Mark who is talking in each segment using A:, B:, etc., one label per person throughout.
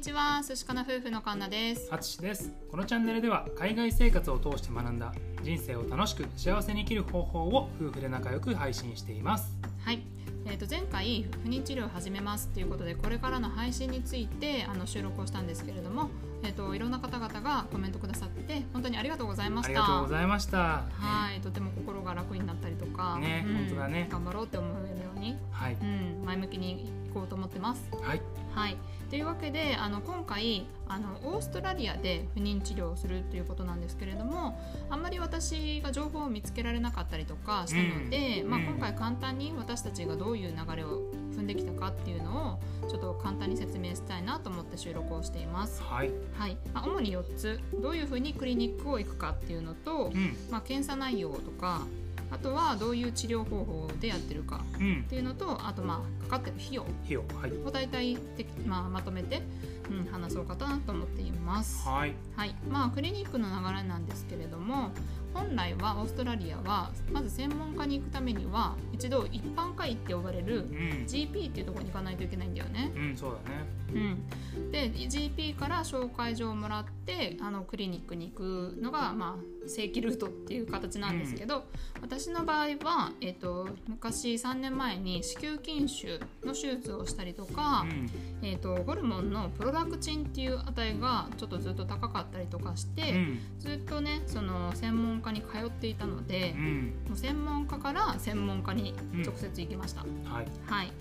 A: にちは寿司かな夫婦のカンナです。
B: あつしです。このチャンネルでは海外生活を通して学んだ人生を楽しく幸せに生きる方法を夫婦で仲良く配信しています。
A: はい。えー、と前回不妊治療を始めますということでこれからの配信についてあの収録をしたんですけれども、えー、といろんな方々がコメントくださって本当にありがとうございました。
B: ありがとうございました。
A: はい。とても心が楽になったりとか
B: ね、
A: うん。
B: 本当だね。
A: 頑張ろうって思えるように、
B: はい。
A: うん、前向きにいこうと思ってます。
B: はい。
A: はい、というわけであの今回あのオーストラリアで不妊治療をするということなんですけれどもあんまり私が情報を見つけられなかったりとかしたので、まあ、
B: うん。うん
A: 今回簡単に私たちがどういう流れを踏んできたかっていうのをちょっと簡単に説明したいなと思って収録をしています。
B: はい。
A: はい。まあ、主に4つ。どういうふうにクリニックを行くかっていうのと、
B: うん。
A: まあ、検査内容とかあとはどういう治療方法でやってるか
B: うん。
A: っていうのとあとまあかかってる費用。
B: 費用はい。
A: を大体的、まあ、まとめて、うん、話そうかなと思っています。
B: はい。
A: はい。まあ、クリニックの流れなんですけれども本来はオーストラリアはまず専門家に行くためには一度一般科医って呼ばれる
B: うん。
A: GP っていうところに行かないといけないんだよね。
B: うんそうだね。
A: うん、で GP から紹介状をもらってあのクリニックに行くのが、まあ、正規ルートっていう形なんですけど、私の場合は、えっと昔3年前に子宮筋腫の手術をしたりとか、
B: うん。
A: えっとホルモンのプロラクチンっていう値がちょっとずっと高かったりとかして、
B: うん。
A: ずっとねその専門家に通っていたので
B: う、ん。
A: もう専門家から専門家に直接行きました。
B: はい。
A: はい、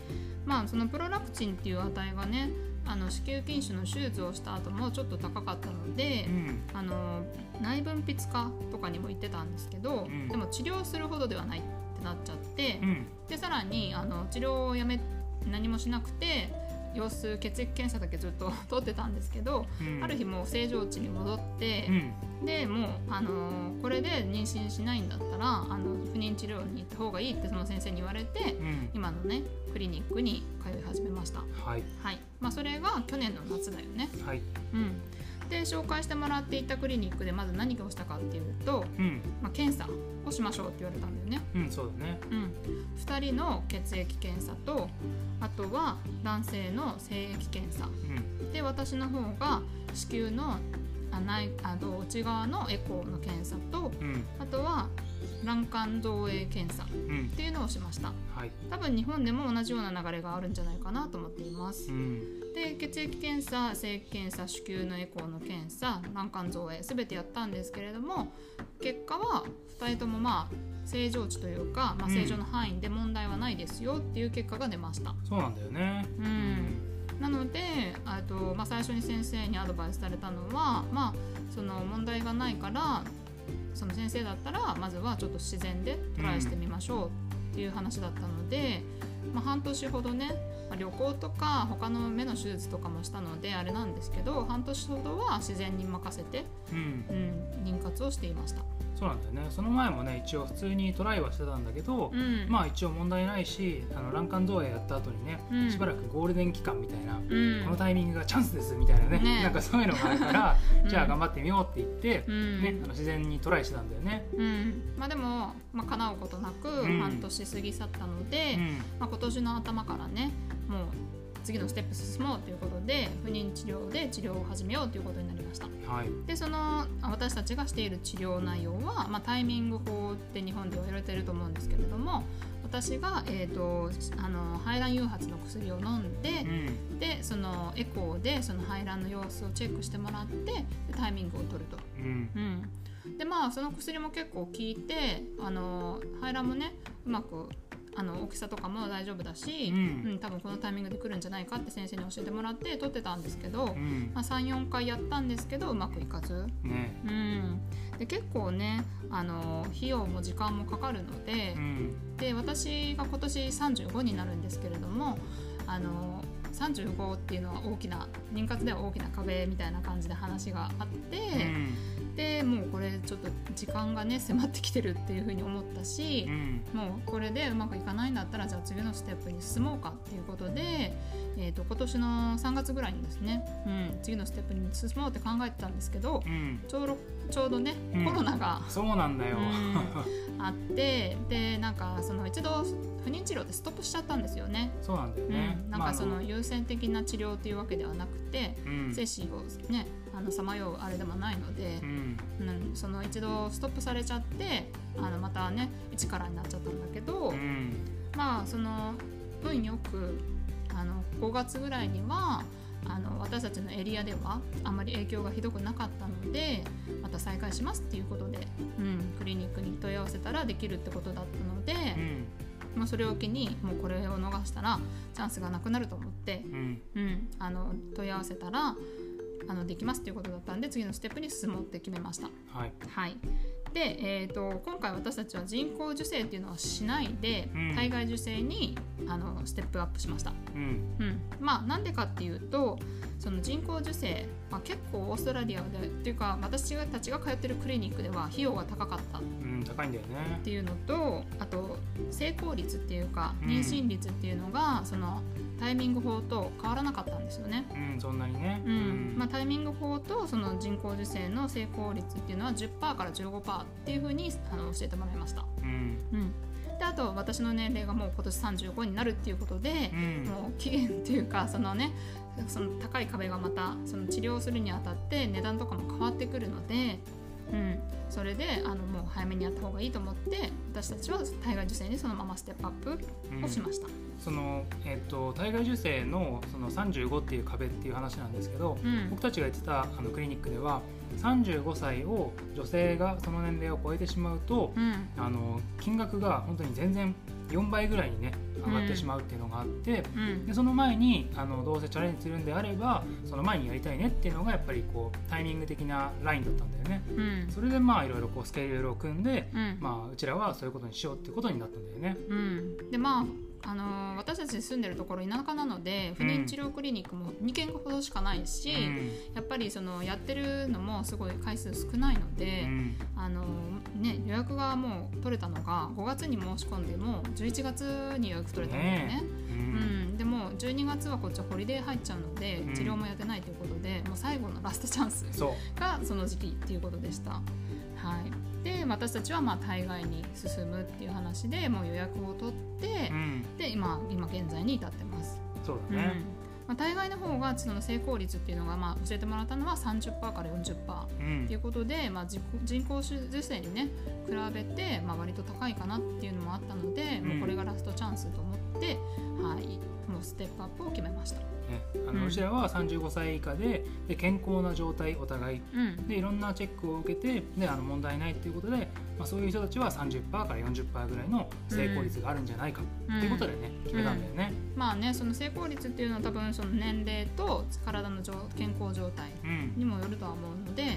A: まあそのプロラクチンっていう値がねあの子宮筋腫の手術をした後もちょっと高かったので、
B: うん。
A: あの内分泌科とかにも行ってたんですけど、
B: うん。
A: でも治療するほどではないってなっちゃって、
B: うん。
A: でさらにあの治療をやめ何もしなくて様子血液検査だけずっと 取ってたんですけど、
B: うん。
A: ある日もう正常値に戻って
B: う、ん。
A: でもう、あのこれで妊娠しないんだったらあの不妊治療に行った方がいいってその先生に言われて
B: うん。
A: 今のねクリニックに通い始めました。
B: はい。
A: はい。まあそれが去年の夏だよね。
B: はい。
A: うんで紹介してもらっていたクリニックでまず何をしたかっていうと、
B: うん。
A: まあ、検査をしましょうって言われたんだよね。
B: うんそうだね。
A: うん。2人の血液検査とあとは男性の精液検査。
B: うん。
A: で私の方が子宮のあ内あと内側のエコーの検査と
B: うん。
A: あとは卵管造影検査っ
B: うん。
A: ていうのをしました。
B: はい。
A: 多分日本でも同じような流れがあるんじゃないかなと思っています。
B: うん
A: で血液検査精液検査子宮のエコーの検査卵管造影全てやったんですけれども結果は2人ともまあ正常値というか、まあ、
B: うん。
A: 正常の範囲で問題はないですよっていう結果が出ました、
B: そうなんだよね。
A: うん。なのであと、まあ、最初に先生にアドバイスされたのは、まあ、その問題がないからその先生だったらまずはちょっと自然でトライしてみましょうっていう話だったので、まあ、半年ほどね、まあ旅行とか他の目の手術とかもしたのであれなんですけど半年ほどは自然に任せて、
B: うん
A: うん、妊活をしていました。
B: そうなんだよね。その前もね一応普通にトライはしてたんだけど、
A: うん。
B: まあ一応問題ないしあの卵管造影やった後にね、
A: うん。
B: しばらくゴールデン期間みたいな、
A: うん。
B: このタイミングがチャンスですみたいなね
A: ね。
B: なんかそういうのがあるから、
A: うん。
B: じゃあ頑張ってみようって言って、
A: うん。
B: ね、あの自然にトライしてたんだよね。
A: うん。まあ、でも、まあ、叶うことなく
B: うん。
A: 半年過ぎ去ったので、
B: うん。
A: まあ、今年の頭からねもう次のステップ進もうということで不妊治療で治療を始めようということになりました。
B: はい。
A: でそのあ私たちがしている治療内容は、まあ、タイミング法って日本では言われていると思うんですけれども私が、えー、とあの排卵誘発の薬を飲んで
B: う、ん。
A: でそのエコーでその排卵の様子をチェックしてもらってでタイミングを取ると。
B: うん。
A: うん、でまあその薬も結構効いてあの排卵もねうまくあの大きさとかも大丈夫だし、
B: うん。
A: 多分このタイミングで来るんじゃないかって先生に教えてもらって取ってたんですけど、
B: うん。
A: まあ、34回やったんですけどうまくいかず、
B: ね。
A: うん、で結構ねあの費用も時間もかかるので
B: う、ん。
A: で私が今年35になるんですけれどもあの35っていうのは大きな妊活では大きな壁みたいな感じで話があって。もうこれちょっと時間がね迫ってきてるっていうふうに思ったし
B: う、ん。
A: もうこれでうまくいかないんだったらじゃあ次のステップに進もうかっていうことで、えー、と今年の3月ぐらいにですね、うん、次のステップに進もうって考えてたんですけど
B: うん。
A: ちょうどちょうどね、
B: うん。
A: コロナが
B: そうなんだよ、
A: う あってでなんかその一度不妊治療ってストップしちゃったんですよね。
B: そうなんだよ
A: う
B: ね、
A: ん、なん
B: まあ
A: かその優先的な治療というわけではなくて、
B: うん。
A: 精子をねあのさまようあれでもないので
B: う、ん。
A: うん、その一度ストップされちゃってあのまたね一からになっちゃったんだけど、
B: うん。
A: まあその運よくあの5月ぐらいにはあの私たちのエリアではあまり影響がひどくなかったのでまた再開しますっていうことで、うん、クリニックに問い合わせたらできるってことだったので、
B: うん。
A: まあ、それを機にもうこれを逃したらチャンスがなくなると思って、
B: うん。
A: うん、あの問い合わせたらあのできますっていうことだったんで次のステップに進もうって決めました。
B: はい。
A: はいで、えー、と今回私たちは人工授精っていうのはしないで、
B: うん。
A: 体外受精にあのステップアップしました。
B: うん。
A: うん、まあなんでかっていうとその人工授精、まあ、結構オーストラリアでっていうか私たちが通ってるクリニックでは費用が高かったっ
B: うん高いんだよね。
A: ていうのとあと成功率っていうか
B: うん。
A: 妊娠率っていうのが、そのタイミング法と変わらなかったんですよね。
B: うんそんなにね。
A: うん。まあ、タイミング法とその人工授精の成功率っていうのは10%から15%っていうふうにあの教えてもらいました。
B: うん。
A: うん、であと私の年齢がもう今年35になるっていうことで
B: う、ん。
A: もう期限っていうかそのねその高い壁がまたその治療するにあたって値段とかも変わってくるので、うん、それであのもう早めにやった方がいいと思って私たちは体外受精にそのままステップアップ
B: うん。
A: をしました。
B: そのえっと体外受精のその35っていう壁っていう話なんですけど
A: うん。
B: 僕たちが言ってたあのクリニックでは35歳を女性がその年齢を超えてしまうと
A: うん。
B: あの金額が本当に全然4倍ぐらいにね上がってしまうっていうのがあって、
A: うん。
B: でその前にあのどうせチャレンジするんであればその前にやりたいねっていうのがやっぱりこうタイミング的なラインだったんだよね。
A: うん。
B: それでまあいろいろこうスケジュールを組んで、
A: うん。
B: まあ、うちらはそういうことにしようっていうことになったんだよね。
A: うん、でまああのー私たち住んでるところ田舎なので不妊治療クリニックも2軒ほどしかないし、やっぱりそのやってるのもすごい回数少ないので、
B: うん。
A: あのーね、予約がもう取れたのが5月に申し込んでも11月に予約取れたんだよね。
B: ねう
A: うん。ん、でも12月はこっちはホリデー入っちゃうので
B: うん。
A: 治療もやってないということで、もう最後のラストチャンスがその時期っていうことでした。はい、で私たちはまあ大概に進むっていう話でもう予約を取って、
B: うん、
A: で今今現在に至ってます。
B: そう
A: うん
B: だね。
A: まあ、大概の方がその成功率っていうのがまあ教えてもらったのは30%から40%
B: うん
A: っていうことで、まあ、自己人工受精にね比べて、まあ、割と高いかなっていうのもあったので、
B: うん
A: もうこれがラストチャンスと思って、はい、もうステップアップを決めました。
B: ね、あ
A: うん。
B: のうちらは35歳以下でで健康な状態お互い。
A: うん。
B: でいろんなチェックを受けてであの問題ないっていうことで、まあ、そういう人たちは30%から40%ぐらいの成功率があるんじゃないか。っていうことでね、決めたんだよね。
A: まあねその成功率っていうのは多分その年齢と体の状健康状態
B: うん。
A: にもよるとは思うので、
B: うん。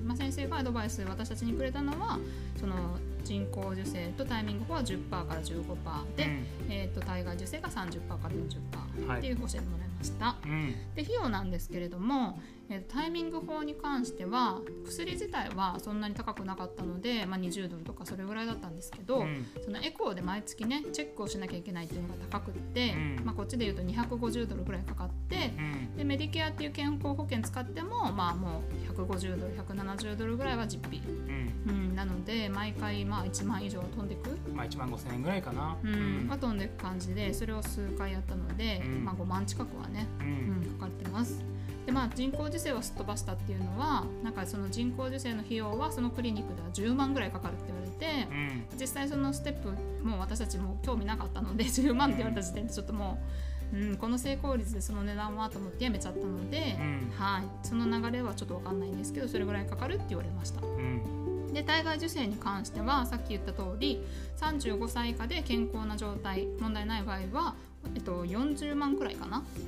A: うん。まあ、先生がアドバイス私たちにくれたのはその人工授精とタイミングは10%から15%で、えー、と体外受精が30%から40%っていう教えてもらいました。
B: うんうん。
A: で費用なんですけれども、えタイミング法に関しては薬自体はそんなに高くなかったので、まあ、20ドルとかそれぐらいだったんですけど、
B: うん。
A: そのエコーで毎月ねチェックをしなきゃいけないっていうのが高くって、
B: うん。
A: まあ、こっちでいうと250ドルぐらいかかって
B: うん。
A: でメディケアっていう健康保険使ってもまあもう150ドル170ドルぐらいは実費、
B: うん。
A: うん、なので毎回まあ1万以上は飛んでく、
B: まあ、1万5000円ぐらいかな。
A: うん。は飛んでいく感じでそれを数回やったので、
B: うん。
A: まあ、5万近くはね
B: う
A: うんん、かかってます。でまあ、人工授精をすっ飛ばしたっていうのはなんかその人工授精の費用はそのクリニックでは10万ぐらいかかるって言われて
B: うん。
A: 実際そのステップもう私たちも興味なかったので 10万って言われた時点でちょっともう、うん、この成功率でその値段はと思ってやめちゃったので、
B: うん。
A: はい、その流れはちょっと分かんないんですけどそれぐらいかかるって言われました。
B: うん
A: で体外受精に関してはさっき言った通り35歳以下で健康な状態問題ない場合は、えっと、40万くらいかな、
B: うん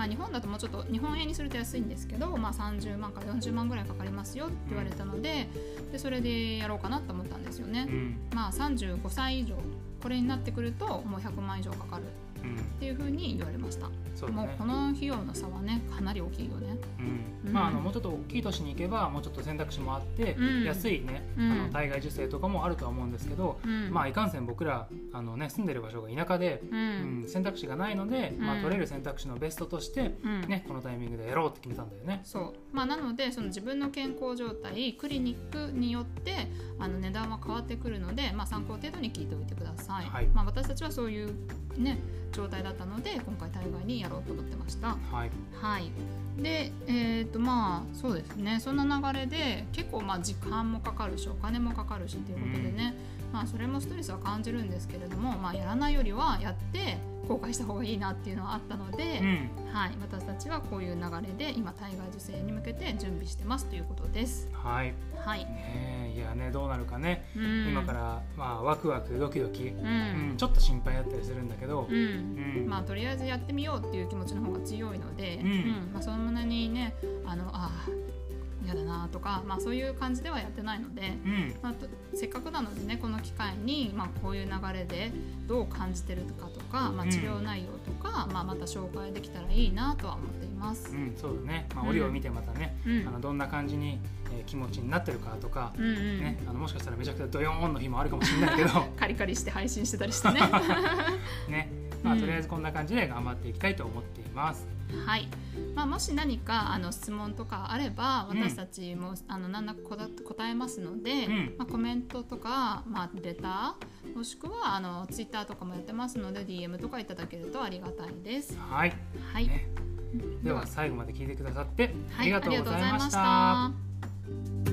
A: まあ、日本だともうちょっと日本円にすると安いんですけど、まあ、30万から40万ぐらいかかりますよって言われたのででそれでやろうかなと思ったんですよね。
B: うん。
A: まあ、35歳以上これになってくるともう100万以上かかる
B: うん
A: っていうふうに言われました、
B: そうだね。
A: もうこの費用の差はねかなり大きいよね
B: うん。
A: うん
B: まあ、あのもうちょっと大きい都市に行けばもうちょっと選択肢もあって、
A: うん。
B: 安いね、
A: うん。
B: あの体外受精とかもあるとは思うんですけど、
A: うん。
B: まあいかんせん僕らあの、ね、住んでる場所が田舎で、
A: う
B: うん
A: ん
B: 選択肢がないので、まあ、
A: うん
B: 取れる選択肢のベストとして、
A: うん。
B: ね、このタイミングでやろうって決めたんだよね。
A: そう。まあ、なのでその自分の健康状態クリニックによってあの値段は変わってくるので、まあ、参考程度に聞いておいてください、
B: はい。
A: まあ、私たちはそういう、ね、状態だったので今回体外にやろうと思ってました。
B: はい、
A: はい。でえっ、とまあそうですね。そんな流れで結構まあ時間もかかるしお金もかかるしっていうことでね、まあそれもストレスは感じるんですけれども、まあ、やらないよりはやって後悔した方がいいなっていうのはあったので、
B: うん。
A: はい、私たちはこういう流れで今体外受精に向けて準備してますということです。
B: はい。
A: はい、
B: ねえいやねどうなるかね、
A: うん。
B: 今から、まあ、ワクワクドキドキ、
A: う
B: うん
A: ん、
B: ちょっと心配だったりするんだけど。
A: う、ん。
B: うん。
A: まあとりあえずやってみようっていう気持ちの方が強いので、
B: うん。
A: まあそんなにねあのあー嫌だなとか、まあ、そういう感じではやってないので、
B: うん。
A: まあ、とせっかくなのでねこの機会に、まあ、こういう流れでどう感じてるかとか、まあ、
B: うん。
A: 治療内容とか、まあ、また紹介できたらいいなとは思っています。
B: うん、そうだね、まあ、
A: うん。
B: 折を見てまたね、
A: うん。
B: あのどんな感じに、えー気持ちになってるかとか、
A: うんうん。
B: ね、あのもしかしたらめちゃくちゃドヨーンの日もあるかもしれないけど。
A: カリカリして配信してたりしてね。
B: ね、まあ、
A: うん。
B: とりあえずこんな感じで頑張っていきたいと思っています。
A: はい、まあ、もし何かあの質問とかあれば
B: うん。
A: 私たちも、あの何らか答答えますので、
B: うん。
A: まあ、コメントとか、まあ、レターもしくはあのツイッターとかもやってますので DM とかいただけるとありがたいです。
B: はい、
A: はい、
B: ね、では最後まで聞いてくださって。
A: ありがとうございました